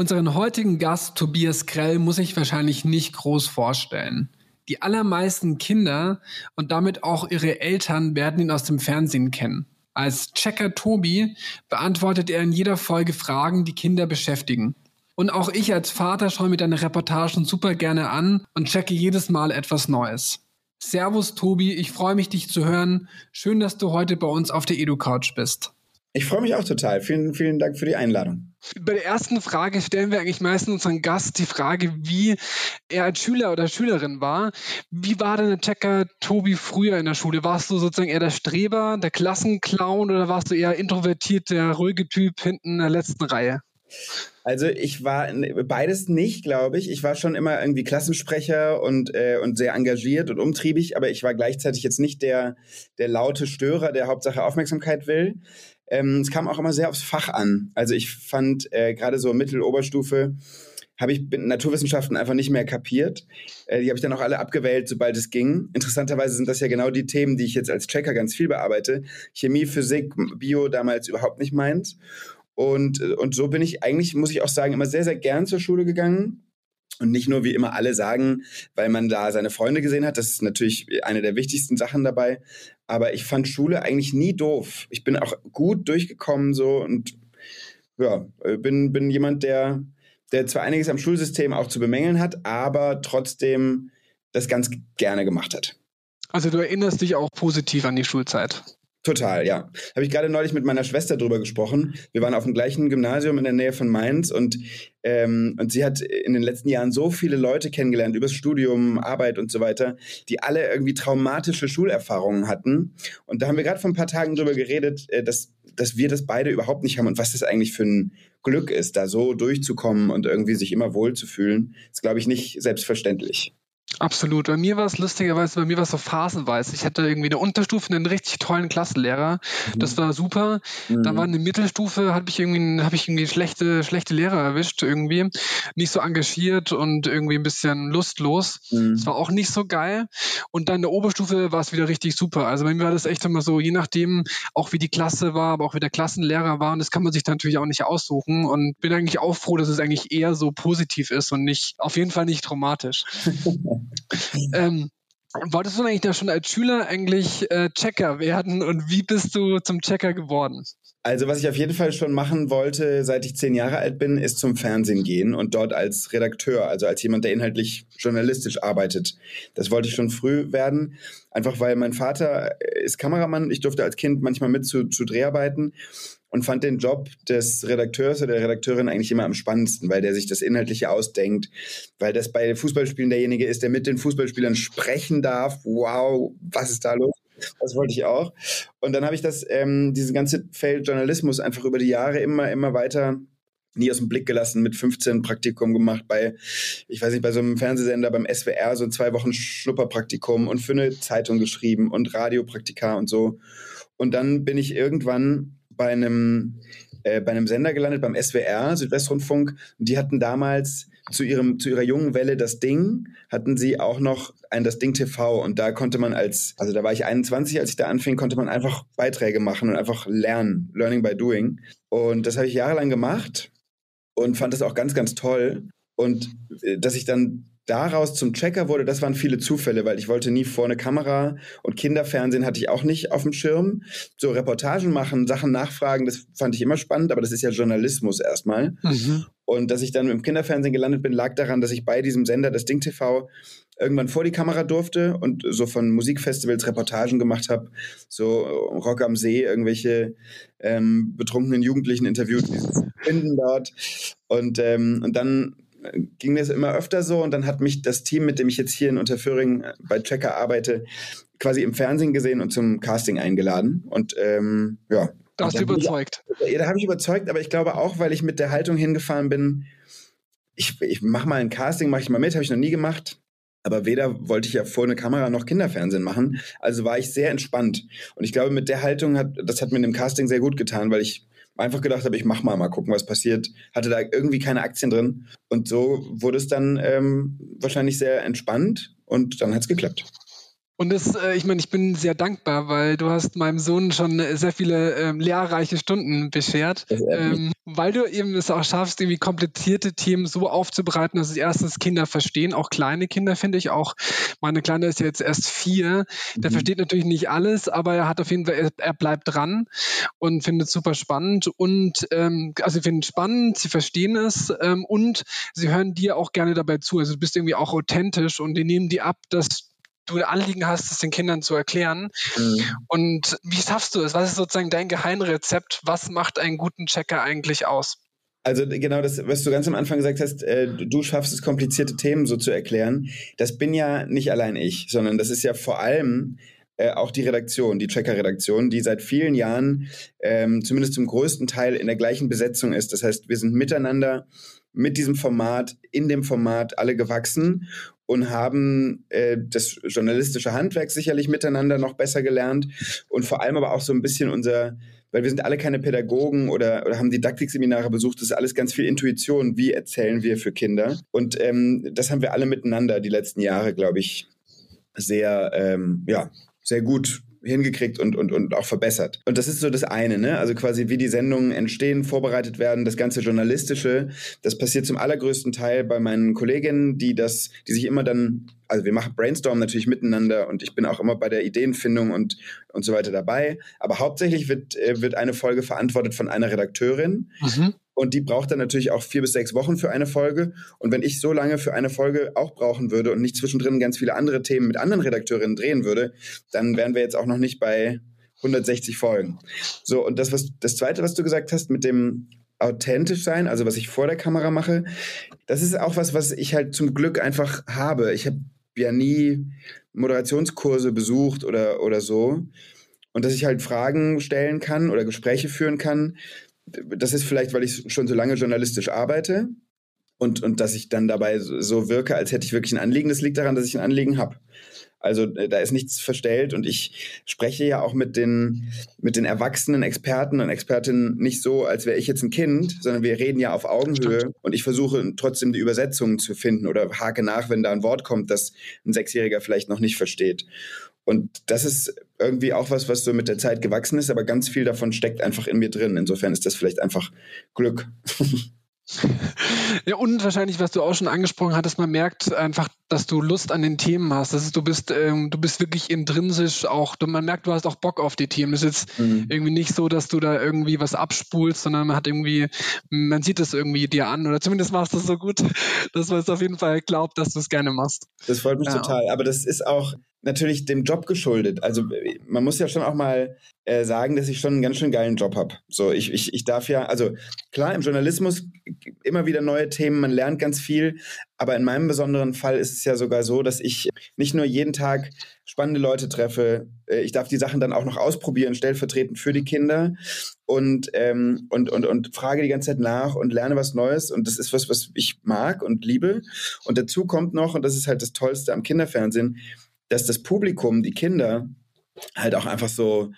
Unseren heutigen Gast Tobias Grell muss ich wahrscheinlich nicht groß vorstellen. Die allermeisten Kinder und damit auch ihre Eltern werden ihn aus dem Fernsehen kennen. Als Checker Tobi beantwortet er in jeder Folge Fragen, die Kinder beschäftigen. Und auch ich als Vater schaue mir deine Reportagen super gerne an und checke jedes Mal etwas Neues. Servus Tobi, ich freue mich, dich zu hören. Schön, dass du heute bei uns auf der EduCouch bist. Ich freue mich auch total. Vielen, vielen Dank für die Einladung. Bei der ersten Frage stellen wir eigentlich meistens unseren Gast die Frage, wie er als Schüler oder Schülerin war. Wie war denn der Checker Tobi früher in der Schule? Warst du sozusagen eher der Streber, der Klassenclown oder warst du eher introvertiert, der ruhige Typ hinten in der letzten Reihe? Also ich war beides nicht, glaube ich. Ich war schon immer irgendwie Klassensprecher und, äh, und sehr engagiert und umtriebig, aber ich war gleichzeitig jetzt nicht der, der laute Störer, der Hauptsache Aufmerksamkeit will. Ähm, es kam auch immer sehr aufs Fach an. Also ich fand äh, gerade so Mittel-Oberstufe habe ich Naturwissenschaften einfach nicht mehr kapiert. Äh, die habe ich dann auch alle abgewählt, sobald es ging. Interessanterweise sind das ja genau die Themen, die ich jetzt als Checker ganz viel bearbeite. Chemie, Physik, Bio damals überhaupt nicht meins. Und, und so bin ich eigentlich, muss ich auch sagen, immer sehr, sehr gern zur Schule gegangen. Und nicht nur, wie immer alle sagen, weil man da seine Freunde gesehen hat. Das ist natürlich eine der wichtigsten Sachen dabei. Aber ich fand Schule eigentlich nie doof. Ich bin auch gut durchgekommen so und ja, bin, bin jemand, der, der zwar einiges am Schulsystem auch zu bemängeln hat, aber trotzdem das ganz gerne gemacht hat. Also du erinnerst dich auch positiv an die Schulzeit. Total, ja. Habe ich gerade neulich mit meiner Schwester drüber gesprochen. Wir waren auf dem gleichen Gymnasium in der Nähe von Mainz und, ähm, und sie hat in den letzten Jahren so viele Leute kennengelernt, übers Studium, Arbeit und so weiter, die alle irgendwie traumatische Schulerfahrungen hatten. Und da haben wir gerade vor ein paar Tagen drüber geredet, äh, dass, dass wir das beide überhaupt nicht haben und was das eigentlich für ein Glück ist, da so durchzukommen und irgendwie sich immer wohlzufühlen. Ist, glaube ich, nicht selbstverständlich. Absolut. Bei mir war es lustigerweise, bei mir war es so phasenweise. Ich hatte irgendwie eine Unterstufe einen richtig tollen Klassenlehrer. Mhm. Das war super. Mhm. Dann war eine Mittelstufe, habe ich irgendwie, habe ich irgendwie schlechte, schlechte Lehrer erwischt irgendwie. Nicht so engagiert und irgendwie ein bisschen lustlos. Mhm. Das war auch nicht so geil. Und dann in der Oberstufe war es wieder richtig super. Also bei mir war das echt immer so, je nachdem, auch wie die Klasse war, aber auch wie der Klassenlehrer war. Und das kann man sich dann natürlich auch nicht aussuchen. Und bin eigentlich auch froh, dass es eigentlich eher so positiv ist und nicht, auf jeden Fall nicht traumatisch. ähm, wolltest du eigentlich da schon als Schüler eigentlich äh, Checker werden und wie bist du zum Checker geworden? Also was ich auf jeden Fall schon machen wollte, seit ich zehn Jahre alt bin, ist zum Fernsehen gehen und dort als Redakteur, also als jemand, der inhaltlich journalistisch arbeitet. Das wollte ich schon früh werden, einfach weil mein Vater ist Kameramann. Ich durfte als Kind manchmal mit zu, zu Dreharbeiten und fand den Job des Redakteurs oder der Redakteurin eigentlich immer am spannendsten, weil der sich das Inhaltliche ausdenkt, weil das bei Fußballspielen derjenige ist, der mit den Fußballspielern sprechen darf. Wow, was ist da los? Das wollte ich auch. Und dann habe ich das, ähm, dieses ganze Feld Journalismus einfach über die Jahre immer, immer weiter nie aus dem Blick gelassen, mit 15 Praktikum gemacht bei, ich weiß nicht, bei so einem Fernsehsender beim SWR, so zwei Wochen Schnupperpraktikum und für eine Zeitung geschrieben und Radiopraktika und so. Und dann bin ich irgendwann bei einem, äh, bei einem Sender gelandet, beim SWR, Südwestrundfunk. Und die hatten damals zu, ihrem, zu ihrer jungen Welle das Ding, hatten sie auch noch ein das Ding TV. Und da konnte man als, also da war ich 21, als ich da anfing, konnte man einfach Beiträge machen und einfach lernen. Learning by doing. Und das habe ich jahrelang gemacht und fand das auch ganz, ganz toll. Und äh, dass ich dann daraus zum Checker wurde, das waren viele Zufälle, weil ich wollte nie vor eine Kamera und Kinderfernsehen hatte ich auch nicht auf dem Schirm. So Reportagen machen, Sachen nachfragen, das fand ich immer spannend, aber das ist ja Journalismus erstmal. Mhm. Und dass ich dann im Kinderfernsehen gelandet bin, lag daran, dass ich bei diesem Sender, das Ding TV, irgendwann vor die Kamera durfte und so von Musikfestivals Reportagen gemacht habe, so Rock am See, irgendwelche ähm, betrunkenen Jugendlichen interviewt, die finden dort. Und, ähm, und dann ging das immer öfter so und dann hat mich das Team, mit dem ich jetzt hier in Unterföhring äh, bei Tracker arbeite, quasi im Fernsehen gesehen und zum Casting eingeladen. Und ähm, ja, Da hast du überzeugt. Ich, ja, da habe ich überzeugt, aber ich glaube auch, weil ich mit der Haltung hingefahren bin, ich, ich mache mal ein Casting, mache ich mal mit, habe ich noch nie gemacht. Aber weder wollte ich ja vor eine Kamera noch Kinderfernsehen machen. Also war ich sehr entspannt. Und ich glaube, mit der Haltung hat, das hat mir in dem Casting sehr gut getan, weil ich einfach gedacht habe, ich mach mal, mal gucken, was passiert. Hatte da irgendwie keine Aktien drin. Und so wurde es dann ähm, wahrscheinlich sehr entspannt und dann hat es geklappt. Und das, äh, ich meine, ich bin sehr dankbar, weil du hast meinem Sohn schon sehr viele ähm, lehrreiche Stunden beschert, ähm, weil du eben es auch schaffst, irgendwie komplizierte Themen so aufzubereiten, dass es erstens Kinder verstehen, auch kleine Kinder finde ich auch. Meine Kleine ist ja jetzt erst vier, der mhm. versteht natürlich nicht alles, aber er hat auf jeden Fall, er, er bleibt dran und findet es super spannend und ähm, also sie finden es spannend, sie verstehen es ähm, und sie hören dir auch gerne dabei zu. Also du bist irgendwie auch authentisch und die nehmen die ab, dass du Anliegen hast, es den Kindern zu erklären. Mhm. Und wie schaffst du es? Was ist sozusagen dein Geheimrezept? Was macht einen guten Checker eigentlich aus? Also genau das, was du ganz am Anfang gesagt hast, äh, du schaffst es, komplizierte Themen so zu erklären. Das bin ja nicht allein ich, sondern das ist ja vor allem äh, auch die Redaktion, die Checker-Redaktion, die seit vielen Jahren ähm, zumindest zum größten Teil in der gleichen Besetzung ist. Das heißt, wir sind miteinander mit diesem Format, in dem Format alle gewachsen und haben äh, das journalistische Handwerk sicherlich miteinander noch besser gelernt und vor allem aber auch so ein bisschen unser, weil wir sind alle keine Pädagogen oder, oder haben Didaktikseminare besucht, das ist alles ganz viel Intuition, wie erzählen wir für Kinder. Und ähm, das haben wir alle miteinander die letzten Jahre, glaube ich, sehr, ähm, ja, sehr gut hingekriegt und, und, und auch verbessert. Und das ist so das eine, ne? Also quasi wie die Sendungen entstehen, vorbereitet werden, das ganze Journalistische, das passiert zum allergrößten Teil bei meinen Kolleginnen, die das, die sich immer dann, also wir machen Brainstorm natürlich miteinander und ich bin auch immer bei der Ideenfindung und, und so weiter dabei. Aber hauptsächlich wird, äh, wird eine Folge verantwortet von einer Redakteurin. Mhm. Und die braucht dann natürlich auch vier bis sechs Wochen für eine Folge. Und wenn ich so lange für eine Folge auch brauchen würde und nicht zwischendrin ganz viele andere Themen mit anderen Redakteurinnen drehen würde, dann wären wir jetzt auch noch nicht bei 160 Folgen. So, und das, was, das zweite, was du gesagt hast, mit dem authentisch sein, also was ich vor der Kamera mache, das ist auch was, was ich halt zum Glück einfach habe. Ich habe ja nie Moderationskurse besucht oder, oder so. Und dass ich halt Fragen stellen kann oder Gespräche führen kann, das ist vielleicht, weil ich schon so lange journalistisch arbeite und, und dass ich dann dabei so wirke, als hätte ich wirklich ein Anliegen. Das liegt daran, dass ich ein Anliegen habe. Also äh, da ist nichts verstellt und ich spreche ja auch mit den, mit den erwachsenen Experten und Expertinnen nicht so, als wäre ich jetzt ein Kind, sondern wir reden ja auf Augenhöhe Stimmt. und ich versuche trotzdem die Übersetzungen zu finden oder hake nach, wenn da ein Wort kommt, das ein Sechsjähriger vielleicht noch nicht versteht. Und das ist irgendwie auch was, was so mit der Zeit gewachsen ist, aber ganz viel davon steckt einfach in mir drin. Insofern ist das vielleicht einfach Glück. Ja, und wahrscheinlich, was du auch schon angesprochen hattest, man merkt einfach, dass du Lust an den Themen hast. Das ist, du bist, ähm, du bist wirklich intrinsisch auch, du, man merkt, du hast auch Bock auf die Themen. Es ist jetzt mhm. irgendwie nicht so, dass du da irgendwie was abspulst, sondern man hat irgendwie, man sieht es irgendwie dir an oder zumindest machst du es so gut, dass man es auf jeden Fall glaubt, dass du es gerne machst. Das freut mich ja. total. Aber das ist auch, natürlich dem Job geschuldet. Also man muss ja schon auch mal äh, sagen, dass ich schon einen ganz schön geilen Job habe. So, ich, ich, ich darf ja, also klar, im Journalismus immer wieder neue Themen, man lernt ganz viel, aber in meinem besonderen Fall ist es ja sogar so, dass ich nicht nur jeden Tag spannende Leute treffe, äh, ich darf die Sachen dann auch noch ausprobieren, stellvertretend für die Kinder und, ähm, und, und, und frage die ganze Zeit nach und lerne was Neues und das ist was, was ich mag und liebe. Und dazu kommt noch, und das ist halt das Tollste am Kinderfernsehen, dass das Publikum, die Kinder, halt auch einfach so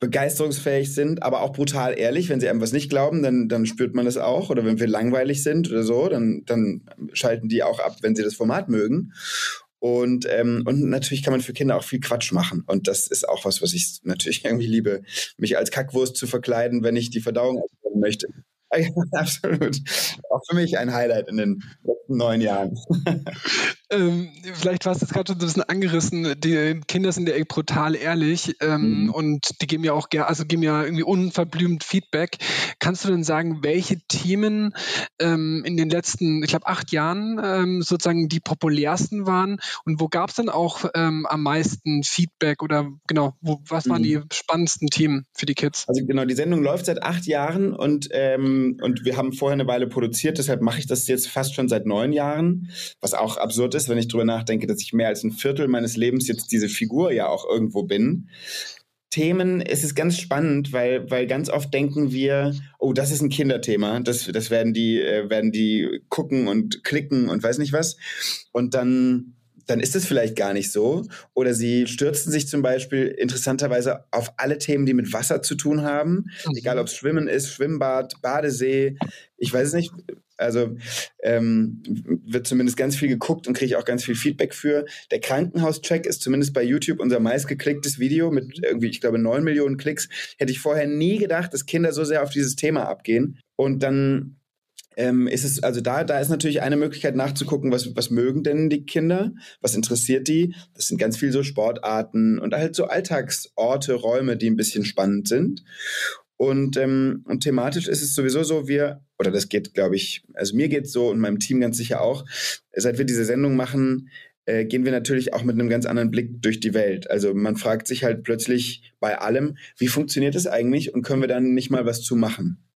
begeisterungsfähig sind, aber auch brutal ehrlich. Wenn sie einem was nicht glauben, dann, dann spürt man das auch. Oder wenn wir langweilig sind oder so, dann, dann schalten die auch ab, wenn sie das Format mögen. Und, ähm, und natürlich kann man für Kinder auch viel Quatsch machen. Und das ist auch was, was ich natürlich irgendwie liebe, mich als Kackwurst zu verkleiden, wenn ich die Verdauung möchte. Absolut. Auch für mich ein Highlight in den letzten neun Jahren. ähm, vielleicht war es jetzt gerade schon so ein bisschen angerissen. Die Kinder sind ja brutal ehrlich ähm, mhm. und die geben ja auch gerne, also geben ja irgendwie unverblümt Feedback. Kannst du denn sagen, welche Themen ähm, in den letzten, ich glaube, acht Jahren ähm, sozusagen die populärsten waren und wo gab es dann auch ähm, am meisten Feedback oder genau, wo, was waren mhm. die spannendsten Themen für die Kids? Also genau, die Sendung läuft seit acht Jahren und ähm, und wir haben vorher eine Weile produziert, deshalb mache ich das jetzt fast schon seit neun Jahren, was auch absurd ist, wenn ich drüber nachdenke, dass ich mehr als ein Viertel meines Lebens jetzt diese Figur ja auch irgendwo bin. Themen, es ist ganz spannend, weil, weil ganz oft denken wir, oh, das ist ein Kinderthema, das, das werden die, äh, werden die gucken und klicken und weiß nicht was. Und dann dann ist es vielleicht gar nicht so. Oder sie stürzen sich zum Beispiel interessanterweise auf alle Themen, die mit Wasser zu tun haben. Mhm. Egal ob es Schwimmen ist, Schwimmbad, Badesee, ich weiß es nicht. Also ähm, wird zumindest ganz viel geguckt und kriege ich auch ganz viel Feedback für. Der Krankenhauscheck ist zumindest bei YouTube unser meistgeklicktes Video mit irgendwie, ich glaube, neun Millionen Klicks. Hätte ich vorher nie gedacht, dass Kinder so sehr auf dieses Thema abgehen. Und dann ähm, ist es, also da, da ist natürlich eine Möglichkeit nachzugucken, was, was mögen denn die Kinder, was interessiert die. Das sind ganz viel so Sportarten und halt so Alltagsorte, Räume, die ein bisschen spannend sind. Und, ähm, und thematisch ist es sowieso so, wir, oder das geht, glaube ich, also mir geht es so und meinem Team ganz sicher auch, seit wir diese Sendung machen, äh, gehen wir natürlich auch mit einem ganz anderen Blick durch die Welt. Also man fragt sich halt plötzlich bei allem, wie funktioniert das eigentlich und können wir dann nicht mal was zu machen?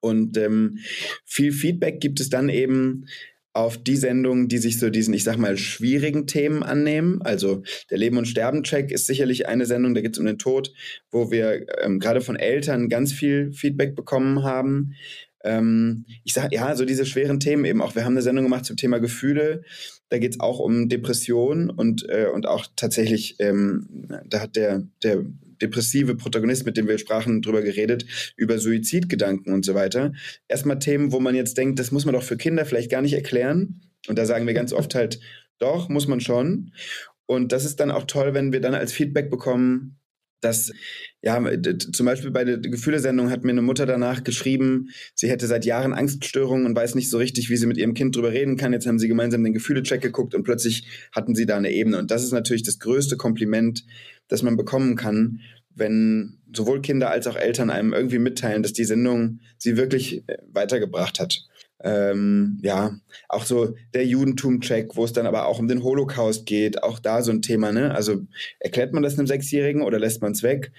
Und ähm, viel Feedback gibt es dann eben auf die Sendungen, die sich so diesen, ich sag mal, schwierigen Themen annehmen. Also der Leben- und Sterben-Check ist sicherlich eine Sendung, da geht es um den Tod, wo wir ähm, gerade von Eltern ganz viel Feedback bekommen haben. Ähm, ich sage, ja, so diese schweren Themen eben auch. Wir haben eine Sendung gemacht zum Thema Gefühle. Da geht es auch um Depression und, äh, und auch tatsächlich, ähm, da hat der, der depressive Protagonist, mit dem wir sprachen, drüber geredet, über Suizidgedanken und so weiter. Erstmal Themen, wo man jetzt denkt, das muss man doch für Kinder vielleicht gar nicht erklären. Und da sagen wir ganz oft halt, doch, muss man schon. Und das ist dann auch toll, wenn wir dann als Feedback bekommen, dass, ja, zum Beispiel bei der Gefühlesendung hat mir eine Mutter danach geschrieben, sie hätte seit Jahren Angststörungen und weiß nicht so richtig, wie sie mit ihrem Kind drüber reden kann. Jetzt haben sie gemeinsam den Gefühlecheck geguckt und plötzlich hatten sie da eine Ebene. Und das ist natürlich das größte Kompliment, das man bekommen kann, wenn sowohl Kinder als auch Eltern einem irgendwie mitteilen, dass die Sendung sie wirklich äh, weitergebracht hat. Ähm, ja, auch so der Judentum-Check, wo es dann aber auch um den Holocaust geht, auch da so ein Thema, ne? Also erklärt man das einem Sechsjährigen oder lässt man es weg?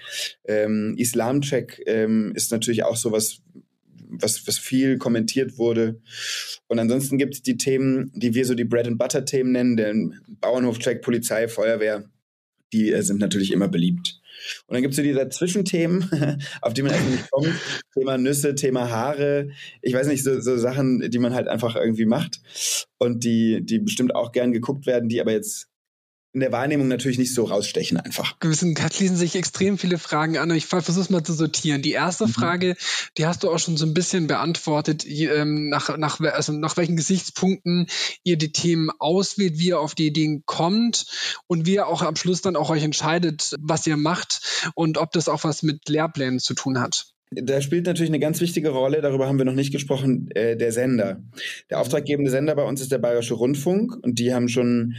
Ähm, Islam-Check ähm, ist natürlich auch sowas, was, was viel kommentiert wurde. Und ansonsten gibt es die Themen, die wir so die Bread-and-Butter-Themen nennen, den Bauernhof-Check, Polizei, Feuerwehr, die äh, sind natürlich immer beliebt. Und dann gibt es so diese Zwischenthemen, auf die man einfach nicht kommt. Thema Nüsse, Thema Haare. Ich weiß nicht, so, so Sachen, die man halt einfach irgendwie macht und die, die bestimmt auch gern geguckt werden, die aber jetzt in der Wahrnehmung natürlich nicht so rausstechen einfach. Gewissen schließen sich extrem viele Fragen an. Ich versuche es mal zu sortieren. Die erste mhm. Frage, die hast du auch schon so ein bisschen beantwortet, ähm, nach, nach, also nach welchen Gesichtspunkten ihr die Themen auswählt, wie ihr auf die Ideen kommt und wie ihr auch am Schluss dann auch euch entscheidet, was ihr macht und ob das auch was mit Lehrplänen zu tun hat. Da spielt natürlich eine ganz wichtige Rolle, darüber haben wir noch nicht gesprochen, äh, der Sender. Der auftraggebende Sender bei uns ist der Bayerische Rundfunk und die haben schon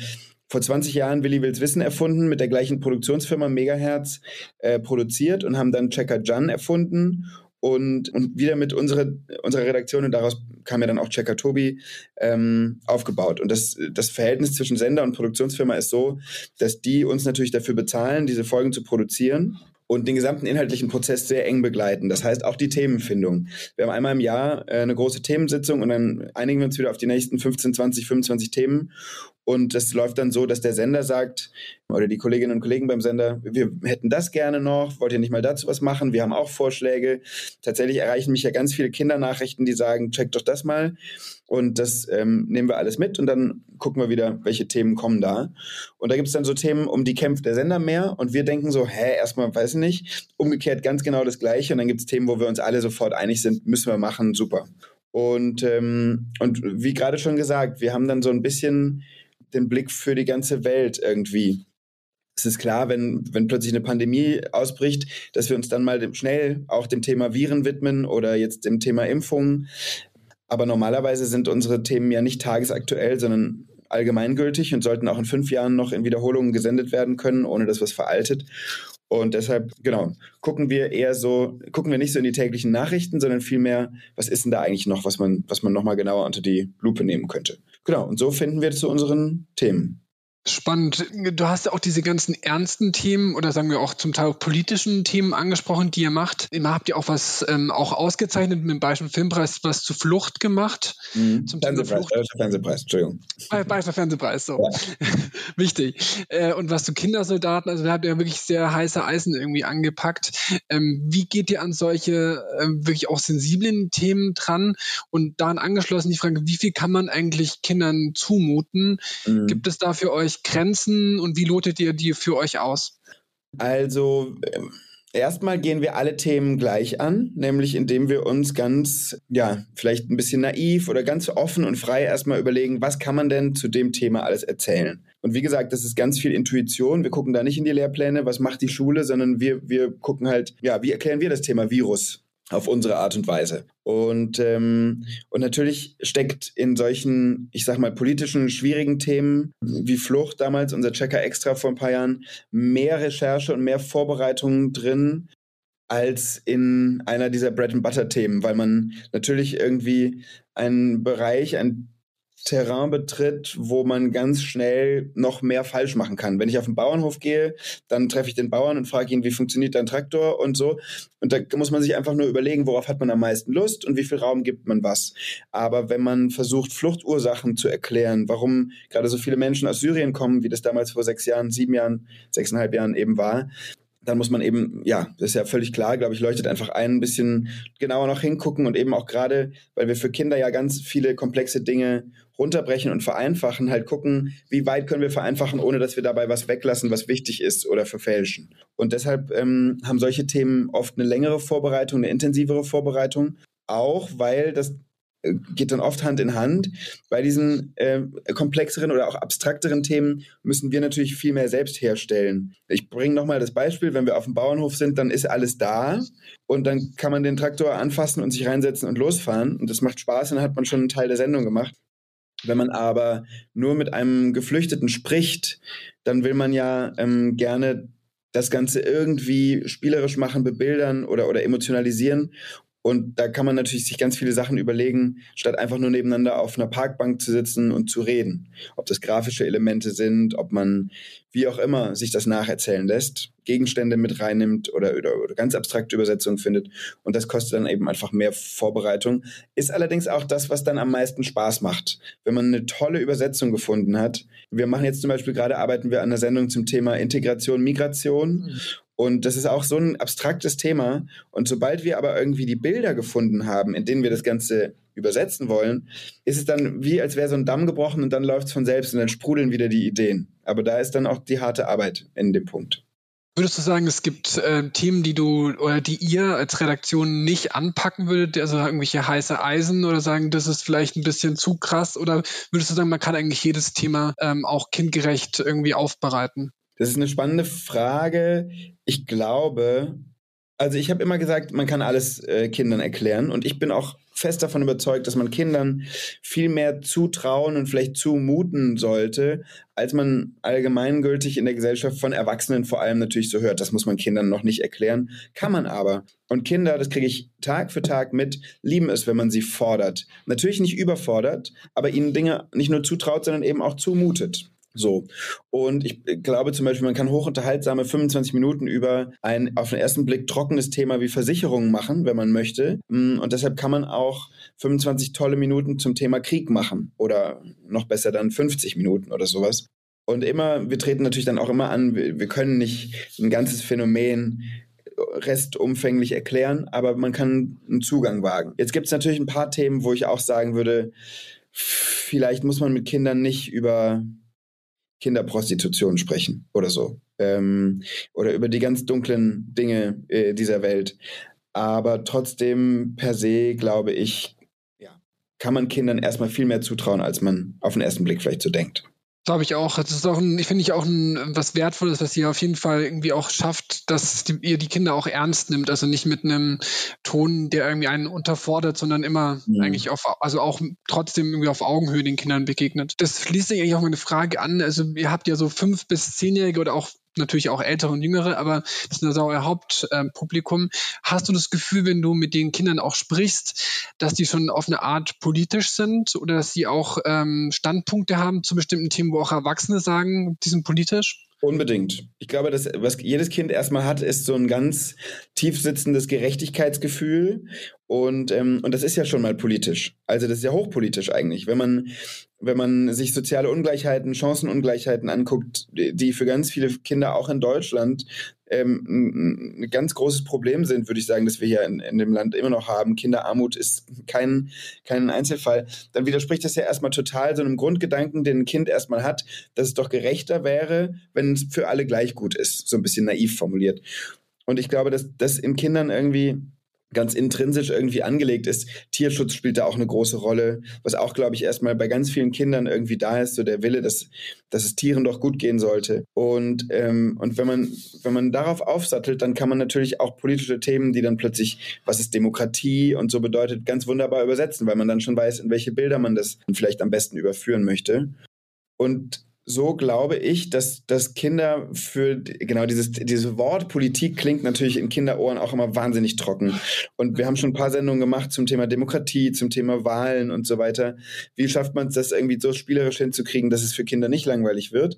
vor 20 Jahren Willi Wills Wissen erfunden, mit der gleichen Produktionsfirma Megahertz äh, produziert und haben dann Checker Jan erfunden und, und wieder mit unserer, unserer Redaktion und daraus kam ja dann auch Checker Tobi ähm, aufgebaut. Und das, das Verhältnis zwischen Sender und Produktionsfirma ist so, dass die uns natürlich dafür bezahlen, diese Folgen zu produzieren und den gesamten inhaltlichen Prozess sehr eng begleiten. Das heißt auch die Themenfindung. Wir haben einmal im Jahr äh, eine große Themensitzung und dann einigen wir uns wieder auf die nächsten 15, 20, 25 Themen und das läuft dann so, dass der Sender sagt, oder die Kolleginnen und Kollegen beim Sender, wir hätten das gerne noch, wollt ihr nicht mal dazu was machen? Wir haben auch Vorschläge. Tatsächlich erreichen mich ja ganz viele Kindernachrichten, die sagen, check doch das mal. Und das ähm, nehmen wir alles mit und dann gucken wir wieder, welche Themen kommen da. Und da gibt es dann so Themen, um die kämpft der Sender mehr. Und wir denken so, hä, erstmal weiß ich nicht. Umgekehrt ganz genau das Gleiche. Und dann gibt es Themen, wo wir uns alle sofort einig sind, müssen wir machen, super. Und, ähm, und wie gerade schon gesagt, wir haben dann so ein bisschen den Blick für die ganze Welt irgendwie. Es ist klar, wenn, wenn plötzlich eine Pandemie ausbricht, dass wir uns dann mal schnell auch dem Thema Viren widmen oder jetzt dem Thema Impfungen. Aber normalerweise sind unsere Themen ja nicht tagesaktuell, sondern allgemeingültig und sollten auch in fünf Jahren noch in Wiederholungen gesendet werden können, ohne dass was veraltet. Und deshalb, genau, gucken wir eher so, gucken wir nicht so in die täglichen Nachrichten, sondern vielmehr, was ist denn da eigentlich noch, was man, was man nochmal genauer unter die Lupe nehmen könnte. Genau, und so finden wir zu unseren Themen. Spannend. Du hast ja auch diese ganzen ernsten Themen oder sagen wir auch zum Teil auch politischen Themen angesprochen, die ihr macht. Immer habt ihr auch was ähm, auch ausgezeichnet mit dem Beispiel Filmpreis was zu Flucht gemacht. Mhm. Zum Thema Flucht. Fernsehpreis, Entschuldigung. Beispiel Fernsehpreis, so. Ja. Wichtig. Äh, und was zu Kindersoldaten, also da habt ihr wirklich sehr heiße Eisen irgendwie angepackt. Ähm, wie geht ihr an solche ähm, wirklich auch sensiblen Themen dran? Und daran angeschlossen die Frage, wie viel kann man eigentlich Kindern zumuten? Mhm. Gibt es da für euch Grenzen und wie lotet ihr die für euch aus? Also ähm, erstmal gehen wir alle Themen gleich an, nämlich indem wir uns ganz, ja, vielleicht ein bisschen naiv oder ganz offen und frei erstmal überlegen, was kann man denn zu dem Thema alles erzählen. Und wie gesagt, das ist ganz viel Intuition. Wir gucken da nicht in die Lehrpläne, was macht die Schule, sondern wir, wir gucken halt, ja, wie erklären wir das Thema Virus auf unsere Art und Weise. Und, ähm, und natürlich steckt in solchen, ich sag mal, politischen, schwierigen Themen wie Flucht damals, unser Checker extra vor ein paar Jahren, mehr Recherche und mehr Vorbereitung drin als in einer dieser Bread-and-Butter-Themen, weil man natürlich irgendwie einen Bereich, ein Terrain betritt, wo man ganz schnell noch mehr falsch machen kann. Wenn ich auf den Bauernhof gehe, dann treffe ich den Bauern und frage ihn, wie funktioniert dein Traktor und so. Und da muss man sich einfach nur überlegen, worauf hat man am meisten Lust und wie viel Raum gibt man was. Aber wenn man versucht, Fluchtursachen zu erklären, warum gerade so viele Menschen aus Syrien kommen, wie das damals vor sechs Jahren, sieben Jahren, sechseinhalb Jahren eben war, dann muss man eben, ja, das ist ja völlig klar, glaube ich, leuchtet einfach ein, ein bisschen genauer noch hingucken und eben auch gerade, weil wir für Kinder ja ganz viele komplexe Dinge runterbrechen und vereinfachen, halt gucken, wie weit können wir vereinfachen, ohne dass wir dabei was weglassen, was wichtig ist oder verfälschen. Und deshalb ähm, haben solche Themen oft eine längere Vorbereitung, eine intensivere Vorbereitung, auch weil das geht dann oft Hand in Hand. Bei diesen äh, komplexeren oder auch abstrakteren Themen müssen wir natürlich viel mehr selbst herstellen. Ich bringe nochmal das Beispiel, wenn wir auf dem Bauernhof sind, dann ist alles da und dann kann man den Traktor anfassen und sich reinsetzen und losfahren und das macht Spaß und dann hat man schon einen Teil der Sendung gemacht. Wenn man aber nur mit einem Geflüchteten spricht, dann will man ja ähm, gerne das Ganze irgendwie spielerisch machen, bebildern oder, oder emotionalisieren. Und da kann man natürlich sich ganz viele Sachen überlegen, statt einfach nur nebeneinander auf einer Parkbank zu sitzen und zu reden. Ob das grafische Elemente sind, ob man wie auch immer sich das nacherzählen lässt, Gegenstände mit reinnimmt oder, oder, oder ganz abstrakte Übersetzungen findet. Und das kostet dann eben einfach mehr Vorbereitung. Ist allerdings auch das, was dann am meisten Spaß macht. Wenn man eine tolle Übersetzung gefunden hat. Wir machen jetzt zum Beispiel gerade, arbeiten wir an einer Sendung zum Thema Integration, Migration. Mhm. Und das ist auch so ein abstraktes Thema. Und sobald wir aber irgendwie die Bilder gefunden haben, in denen wir das Ganze übersetzen wollen, ist es dann wie, als wäre so ein Damm gebrochen und dann läuft es von selbst und dann sprudeln wieder die Ideen. Aber da ist dann auch die harte Arbeit in dem Punkt. Würdest du sagen, es gibt äh, Themen, die du oder die ihr als Redaktion nicht anpacken würdet, also irgendwelche heiße Eisen oder sagen, das ist vielleicht ein bisschen zu krass? Oder würdest du sagen, man kann eigentlich jedes Thema ähm, auch kindgerecht irgendwie aufbereiten? Das ist eine spannende Frage. Ich glaube, also ich habe immer gesagt, man kann alles äh, Kindern erklären und ich bin auch fest davon überzeugt, dass man Kindern viel mehr zutrauen und vielleicht zumuten sollte, als man allgemeingültig in der Gesellschaft von Erwachsenen vor allem natürlich so hört. Das muss man Kindern noch nicht erklären, kann man aber. Und Kinder, das kriege ich Tag für Tag mit, lieben es, wenn man sie fordert. Natürlich nicht überfordert, aber ihnen Dinge nicht nur zutraut, sondern eben auch zumutet. So. Und ich glaube zum Beispiel, man kann hochunterhaltsame 25 Minuten über ein auf den ersten Blick trockenes Thema wie Versicherungen machen, wenn man möchte. Mm, und deshalb kann man auch 25 tolle Minuten zum Thema Krieg machen. Oder noch besser dann 50 Minuten oder sowas. Und immer, wir treten natürlich dann auch immer an, wir, wir können nicht ein ganzes Phänomen restumfänglich erklären, aber man kann einen Zugang wagen. Jetzt gibt es natürlich ein paar Themen, wo ich auch sagen würde, vielleicht muss man mit Kindern nicht über Kinderprostitution sprechen oder so. Ähm, oder über die ganz dunklen Dinge äh, dieser Welt. Aber trotzdem per se, glaube ich, ja, kann man Kindern erstmal viel mehr zutrauen, als man auf den ersten Blick vielleicht so denkt. Glaube ich auch. Das ist auch ein, ich finde ich auch ein, was Wertvolles, was ihr auf jeden Fall irgendwie auch schafft, dass die, ihr die Kinder auch ernst nimmt. Also nicht mit einem Ton, der irgendwie einen unterfordert, sondern immer mhm. eigentlich auf, also auch trotzdem irgendwie auf Augenhöhe den Kindern begegnet. Das schließt sich eigentlich auch meine Frage an. Also ihr habt ja so fünf bis zehnjährige oder auch natürlich auch ältere und jüngere, aber das ist also euer Hauptpublikum. Hast du das Gefühl, wenn du mit den Kindern auch sprichst, dass die schon auf eine Art politisch sind oder dass sie auch ähm, Standpunkte haben zu bestimmten Themen, wo auch Erwachsene sagen, die sind politisch? Unbedingt. Ich glaube, dass was jedes Kind erstmal hat, ist so ein ganz tief sitzendes Gerechtigkeitsgefühl. Und, ähm, und das ist ja schon mal politisch. Also das ist ja hochpolitisch eigentlich. Wenn man, wenn man sich soziale Ungleichheiten, Chancenungleichheiten anguckt, die für ganz viele Kinder auch in Deutschland ähm, ein ganz großes Problem sind, würde ich sagen, dass wir hier in, in, dem Land immer noch haben. Kinderarmut ist kein, kein Einzelfall. Dann widerspricht das ja erstmal total so einem Grundgedanken, den ein Kind erstmal hat, dass es doch gerechter wäre, wenn es für alle gleich gut ist. So ein bisschen naiv formuliert. Und ich glaube, dass das in Kindern irgendwie ganz intrinsisch irgendwie angelegt ist. Tierschutz spielt da auch eine große Rolle, was auch, glaube ich, erstmal bei ganz vielen Kindern irgendwie da ist, so der Wille, dass, dass es Tieren doch gut gehen sollte. Und, ähm, und wenn man, wenn man darauf aufsattelt, dann kann man natürlich auch politische Themen, die dann plötzlich, was ist Demokratie und so bedeutet, ganz wunderbar übersetzen, weil man dann schon weiß, in welche Bilder man das vielleicht am besten überführen möchte. Und so glaube ich, dass, dass Kinder für, genau, dieses, dieses Wort Politik klingt natürlich in Kinderohren auch immer wahnsinnig trocken. Und wir haben schon ein paar Sendungen gemacht zum Thema Demokratie, zum Thema Wahlen und so weiter. Wie schafft man es, das irgendwie so spielerisch hinzukriegen, dass es für Kinder nicht langweilig wird?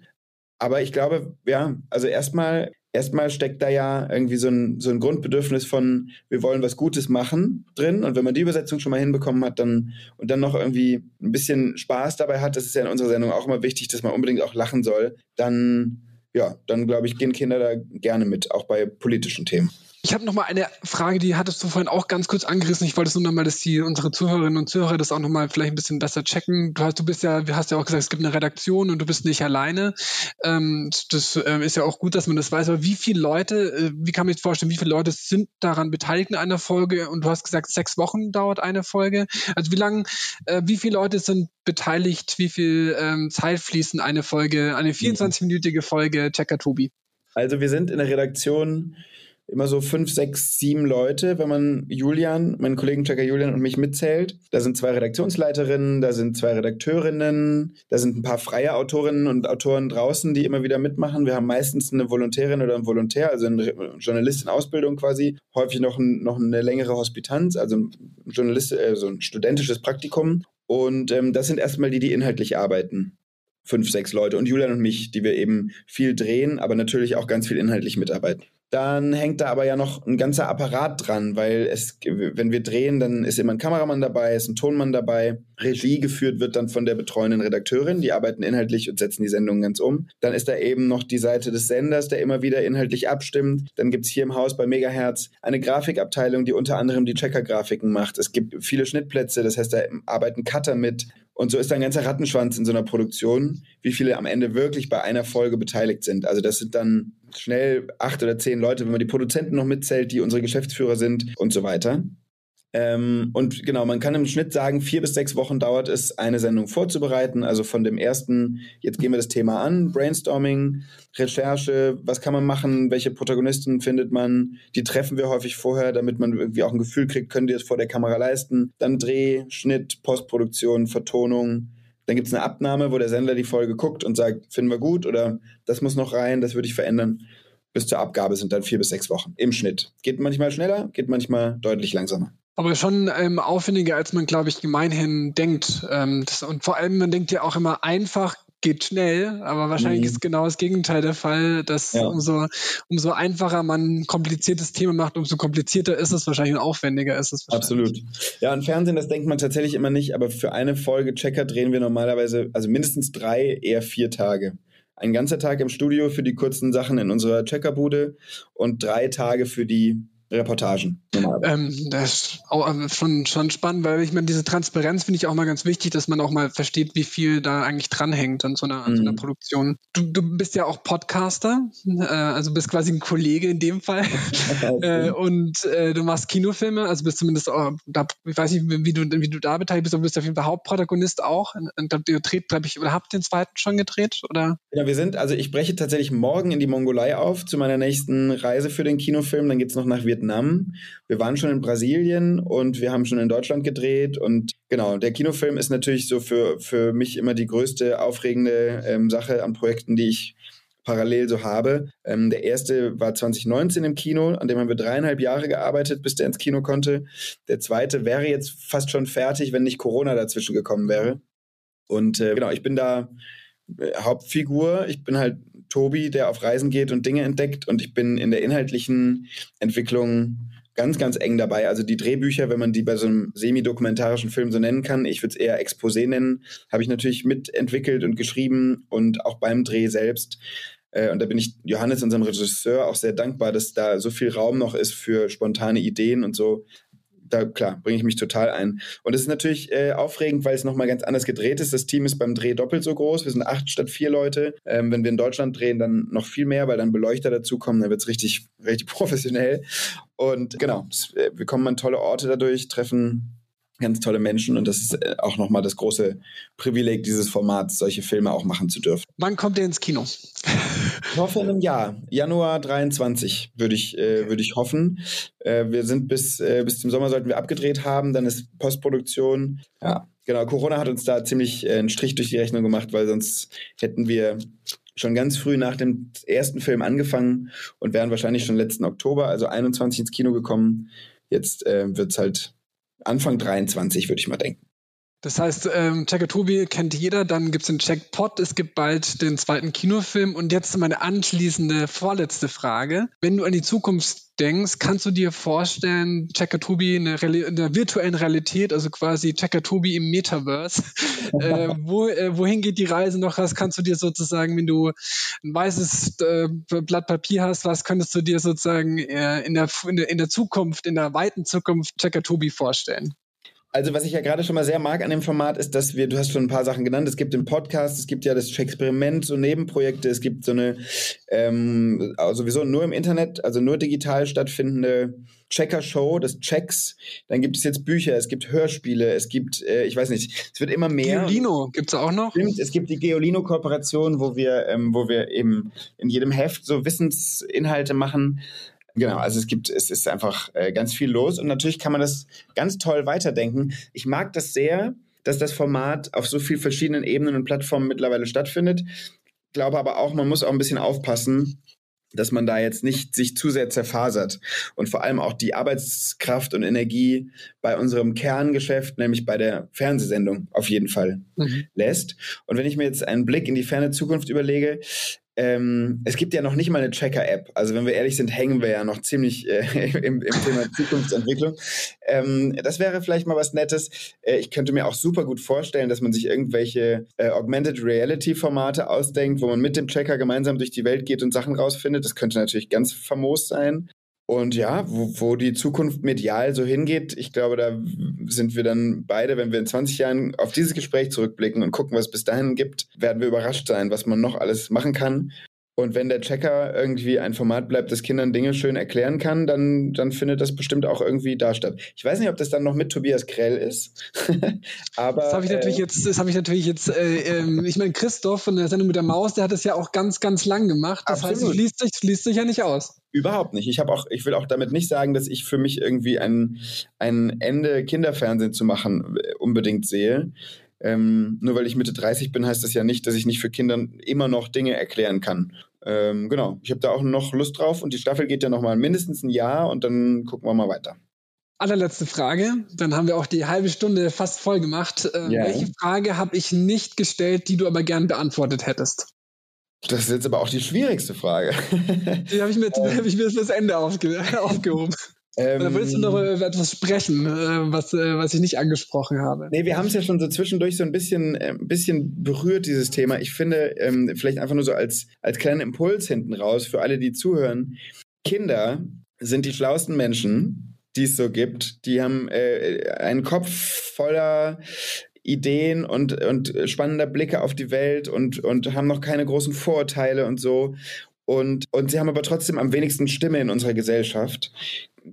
Aber ich glaube, ja, also erstmal erstmal steckt da ja irgendwie so ein, so ein Grundbedürfnis von, wir wollen was Gutes machen drin. Und wenn man die Übersetzung schon mal hinbekommen hat, dann und dann noch irgendwie ein bisschen Spaß dabei hat, das ist ja in unserer Sendung auch immer wichtig, dass man unbedingt auch lachen soll, dann, ja, dann glaube ich, gehen Kinder da gerne mit, auch bei politischen Themen. Ich habe noch mal eine Frage, die hattest du vorhin auch ganz kurz angerissen. Ich wollte es nur noch mal, dass die unsere Zuhörerinnen und Zuhörer das auch noch mal vielleicht ein bisschen besser checken. Du hast, du bist ja, du hast ja auch gesagt, es gibt eine Redaktion und du bist nicht alleine. Ähm, das ähm, ist ja auch gut, dass man das weiß. Aber wie viele Leute, äh, wie kann man sich vorstellen, wie viele Leute sind daran beteiligt in einer Folge? Und du hast gesagt, sechs Wochen dauert eine Folge. Also wie lange, äh, wie viele Leute sind beteiligt? Wie viel ähm, Zeit fließt in eine Folge, eine 24-minütige Folge Checker Tobi? Also wir sind in der Redaktion immer so fünf, sechs, sieben Leute, wenn man Julian, meinen Kollegen Checker Julian und mich mitzählt. Da sind zwei Redaktionsleiterinnen, da sind zwei Redakteurinnen, da sind ein paar freie Autorinnen und Autoren draußen, die immer wieder mitmachen. Wir haben meistens eine Volontärin oder einen Volontär, also eine Journalistin Ausbildung quasi, häufig noch, ein, noch eine längere Hospitanz, also ein Journalist, also ein studentisches Praktikum. Und ähm, das sind erstmal die, die inhaltlich arbeiten fünf, sechs Leute und Julian und mich, die wir eben viel drehen, aber natürlich auch ganz viel inhaltlich mitarbeiten dann hängt da aber ja noch ein ganzer Apparat dran, weil es, wenn wir drehen, dann ist immer ein Kameramann dabei, ist ein Tonmann dabei. Regie geführt wird dann von der betreuenden Redakteurin, die arbeiten inhaltlich und setzen die Sendung ganz um. Dann ist da eben noch die Seite des Senders, der immer wieder inhaltlich abstimmt. Dann gibt's hier im Haus bei Megahertz eine Grafikabteilung, die unter anderem die Checker-Grafiken macht. Es gibt viele Schnittplätze, das heißt, da arbeiten Cutter mit. Und so ist ein ganzer Rattenschwanz in so einer Produktion, wie viele am Ende wirklich bei einer Folge beteiligt sind. Also das sind dann schnell acht oder zehn Leute, wenn man die Produzenten noch mitzählt, die unsere Geschäftsführer sind und so weiter. Ähm, und genau, man kann im Schnitt sagen, vier bis sechs Wochen dauert es, eine Sendung vorzubereiten. Also von dem ersten, jetzt gehen wir das Thema an, Brainstorming, Recherche, was kann man machen, welche Protagonisten findet man, die treffen wir häufig vorher, damit man irgendwie auch ein Gefühl kriegt, können die das vor der Kamera leisten. Dann Dreh, Schnitt, Postproduktion, Vertonung, dann gibt es eine Abnahme, wo der Sender die Folge guckt und sagt, finden wir gut oder das muss noch rein, das würde ich verändern. Bis zur Abgabe sind dann vier bis sechs Wochen im Schnitt. Geht manchmal schneller, geht manchmal deutlich langsamer. Aber schon ähm, aufwendiger, als man, glaube ich, gemeinhin denkt. Ähm, das, und vor allem, man denkt ja auch immer einfach geht schnell, aber wahrscheinlich mhm. ist genau das Gegenteil der Fall, dass ja. umso, umso einfacher man ein kompliziertes Thema macht, umso komplizierter ist es wahrscheinlich und aufwendiger ist es Absolut. Ja, und Fernsehen, das denkt man tatsächlich immer nicht, aber für eine Folge Checker drehen wir normalerweise, also mindestens drei, eher vier Tage. Ein ganzer Tag im Studio für die kurzen Sachen in unserer Checkerbude und drei Tage für die Reportagen. Ähm, das ist auch ähm, schon, schon spannend, weil ich meine, diese Transparenz finde ich auch mal ganz wichtig, dass man auch mal versteht, wie viel da eigentlich dranhängt an so einer, an so einer mhm. Produktion. Du, du bist ja auch Podcaster, äh, also bist quasi ein Kollege in dem Fall. äh, und äh, du machst Kinofilme, also bist zumindest auch, da, ich weiß nicht, wie du, wie du da beteiligt bist, aber du bist auf jeden Fall Hauptprotagonist auch. Und ihr dreht, glaube ich, oder habt den zweiten schon gedreht? Oder? Ja, wir sind, also ich breche tatsächlich morgen in die Mongolei auf zu meiner nächsten Reise für den Kinofilm. Dann geht es noch nach Vietnam Vietnam. Wir waren schon in Brasilien und wir haben schon in Deutschland gedreht. Und genau, der Kinofilm ist natürlich so für, für mich immer die größte aufregende ähm, Sache an Projekten, die ich parallel so habe. Ähm, der erste war 2019 im Kino, an dem haben wir dreieinhalb Jahre gearbeitet, bis der ins Kino konnte. Der zweite wäre jetzt fast schon fertig, wenn nicht Corona dazwischen gekommen wäre. Und äh, genau, ich bin da äh, Hauptfigur. Ich bin halt Tobi, der auf Reisen geht und Dinge entdeckt. Und ich bin in der inhaltlichen Entwicklung ganz, ganz eng dabei. Also die Drehbücher, wenn man die bei so einem semi-dokumentarischen Film so nennen kann, ich würde es eher Exposé nennen, habe ich natürlich mitentwickelt und geschrieben und auch beim Dreh selbst. Äh, und da bin ich Johannes, unserem Regisseur, auch sehr dankbar, dass da so viel Raum noch ist für spontane Ideen und so da klar, bringe ich mich total ein. Und es ist natürlich äh, aufregend, weil es nochmal ganz anders gedreht ist. Das Team ist beim Dreh doppelt so groß. Wir sind acht statt vier Leute. Ähm, wenn wir in Deutschland drehen, dann noch viel mehr, weil dann Beleuchter dazukommen. Dann wird es richtig, richtig professionell. Und genau, äh, wir kommen an tolle Orte dadurch, treffen ganz tolle Menschen und das ist äh, auch nochmal das große Privileg dieses Formats, solche Filme auch machen zu dürfen. Wann kommt ihr ins Kino? Ich hoffe in einem Jahr. Januar 23 würde ich, äh, würde ich hoffen. Äh, wir sind bis, äh, bis zum Sommer sollten wir abgedreht haben, dann ist Postproduktion. Ja, genau. Corona hat uns da ziemlich äh, einen Strich durch die Rechnung gemacht, weil sonst hätten wir schon ganz früh nach dem ersten Film angefangen und wären wahrscheinlich schon letzten Oktober, also 21 ins Kino gekommen. Jetzt äh, wird es halt Anfang 23, würde ich mal denken. Das heißt, ähm, Tobi kennt jeder, dann gibt es den Checkpot, es gibt bald den zweiten Kinofilm und jetzt meine anschließende vorletzte Frage. Wenn du an die Zukunft denkst, kannst du dir vorstellen, Tobi in, in der virtuellen Realität, also quasi Tobi im Metaverse, äh, wo, äh, wohin geht die Reise noch? Was kannst du dir sozusagen, wenn du ein weißes äh, Blatt Papier hast, was könntest du dir sozusagen äh, in, der, in, der, in der Zukunft, in der weiten Zukunft Tobi vorstellen? Also, was ich ja gerade schon mal sehr mag an dem Format, ist, dass wir, du hast schon ein paar Sachen genannt, es gibt den Podcast, es gibt ja das Experiment, so Nebenprojekte, es gibt so eine ähm, sowieso nur im Internet, also nur digital stattfindende Checker-Show, das Checks. Dann gibt es jetzt Bücher, es gibt Hörspiele, es gibt, äh, ich weiß nicht, es wird immer mehr. Geolino gibt es auch noch? Stimmt, es gibt die Geolino-Kooperation, wo wir, ähm, wo wir eben in jedem Heft so Wissensinhalte machen. Genau, also es gibt, es ist einfach äh, ganz viel los und natürlich kann man das ganz toll weiterdenken. Ich mag das sehr, dass das Format auf so vielen verschiedenen Ebenen und Plattformen mittlerweile stattfindet. Ich glaube aber auch, man muss auch ein bisschen aufpassen, dass man da jetzt nicht sich zu sehr zerfasert und vor allem auch die Arbeitskraft und Energie bei unserem Kerngeschäft, nämlich bei der Fernsehsendung, auf jeden Fall mhm. lässt. Und wenn ich mir jetzt einen Blick in die ferne Zukunft überlege, ähm, es gibt ja noch nicht mal eine Tracker-App. Also wenn wir ehrlich sind, hängen wir ja noch ziemlich äh, im, im, Thema Zukunftsentwicklung. Ähm, das wäre vielleicht mal was Nettes. Äh, ich könnte mir auch super gut vorstellen, dass man sich irgendwelche äh, Augmented Reality-Formate ausdenkt, wo man mit dem Tracker gemeinsam durch die Welt geht und Sachen rausfindet. Das könnte natürlich ganz famos sein. Und ja, wo, wo, die Zukunft medial so hingeht, ich glaube, da sind wir dann beide, wenn wir in 20 Jahren auf dieses Gespräch zurückblicken und gucken, was es bis dahin gibt, werden wir überrascht sein, was man noch alles machen kann. Und wenn der Checker irgendwie ein Format bleibt, das Kindern Dinge schön erklären kann, dann, dann findet das bestimmt auch irgendwie da statt. Ich weiß nicht, ob das dann noch mit Tobias Krell ist. Aber, das habe ich natürlich äh, jetzt, das habe ich natürlich jetzt, äh, äh, ich meine, Christoph von der Sendung mit der Maus, der hat das ja auch ganz, ganz lang gemacht. Das absolut. heißt, es schließt sich, schließt sich ja nicht aus. Überhaupt nicht. Ich habe auch, ich will auch damit nicht sagen, dass ich für mich irgendwie ein, ein Ende Kinderfernsehen zu machen äh, unbedingt sehe. Ähm, nur weil ich Mitte 30 bin, heißt das ja nicht, dass ich nicht für Kinder immer noch Dinge erklären kann. Ähm, genau, ich habe da auch noch Lust drauf und die Staffel geht ja noch mal mindestens ein Jahr und dann gucken wir mal weiter. Allerletzte Frage, dann haben wir auch die halbe Stunde fast voll gemacht. Äh, ja. Welche Frage habe ich nicht gestellt, die du aber gern beantwortet hättest? Das ist jetzt aber auch die schwierigste Frage. Die habe ich, mir, ähm. hab ich mir fürs Ende aufge aufgehoben. Ähm, Oder willst du noch über etwas sprechen, äh, was, äh, was ich nicht angesprochen habe? Nee, wir haben es ja schon so zwischendurch so ein bisschen, ein äh, bisschen berührt, dieses Thema. Ich finde, ähm, vielleicht einfach nur so als, als kleinen Impuls hinten raus für alle, die zuhören. Kinder sind die schlauesten Menschen, die es so gibt. Die haben äh, einen Kopf voller Ideen und, und spannender Blicke auf die Welt und, und haben noch keine großen Vorurteile und so. Und, und sie haben aber trotzdem am wenigsten Stimme in unserer Gesellschaft.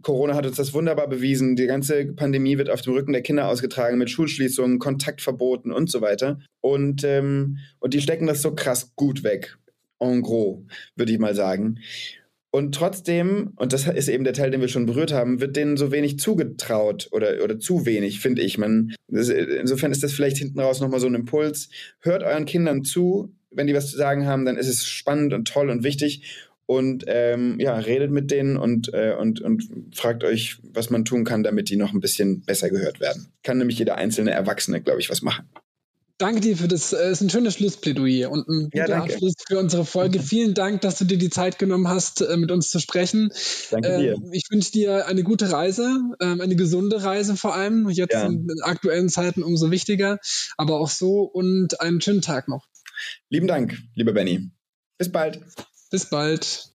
Corona hat uns das wunderbar bewiesen. Die ganze Pandemie wird auf dem Rücken der Kinder ausgetragen mit Schulschließungen, Kontaktverboten und so weiter. Und, ähm, und die stecken das so krass gut weg. En gros, würde ich mal sagen. Und trotzdem, und das ist eben der Teil, den wir schon berührt haben, wird denen so wenig zugetraut oder, oder zu wenig, finde ich. Man, das, insofern ist das vielleicht hinten raus nochmal so ein Impuls. Hört euren Kindern zu, wenn die was zu sagen haben, dann ist es spannend und toll und wichtig. Und ähm, ja, redet mit denen und, äh, und, und fragt euch, was man tun kann, damit die noch ein bisschen besser gehört werden. Kann nämlich jeder einzelne Erwachsene, glaube ich, was machen. Danke dir für das. Es äh, ist ein schönes Schlussplädoyer und ein guter ja, Abschluss für unsere Folge. Vielen Dank, dass du dir die Zeit genommen hast, äh, mit uns zu sprechen. Danke dir. Ähm, ich wünsche dir eine gute Reise, ähm, eine gesunde Reise vor allem. Jetzt ja. in aktuellen Zeiten umso wichtiger, aber auch so und einen schönen Tag noch. Lieben Dank, lieber Benny. Bis bald. Bis bald.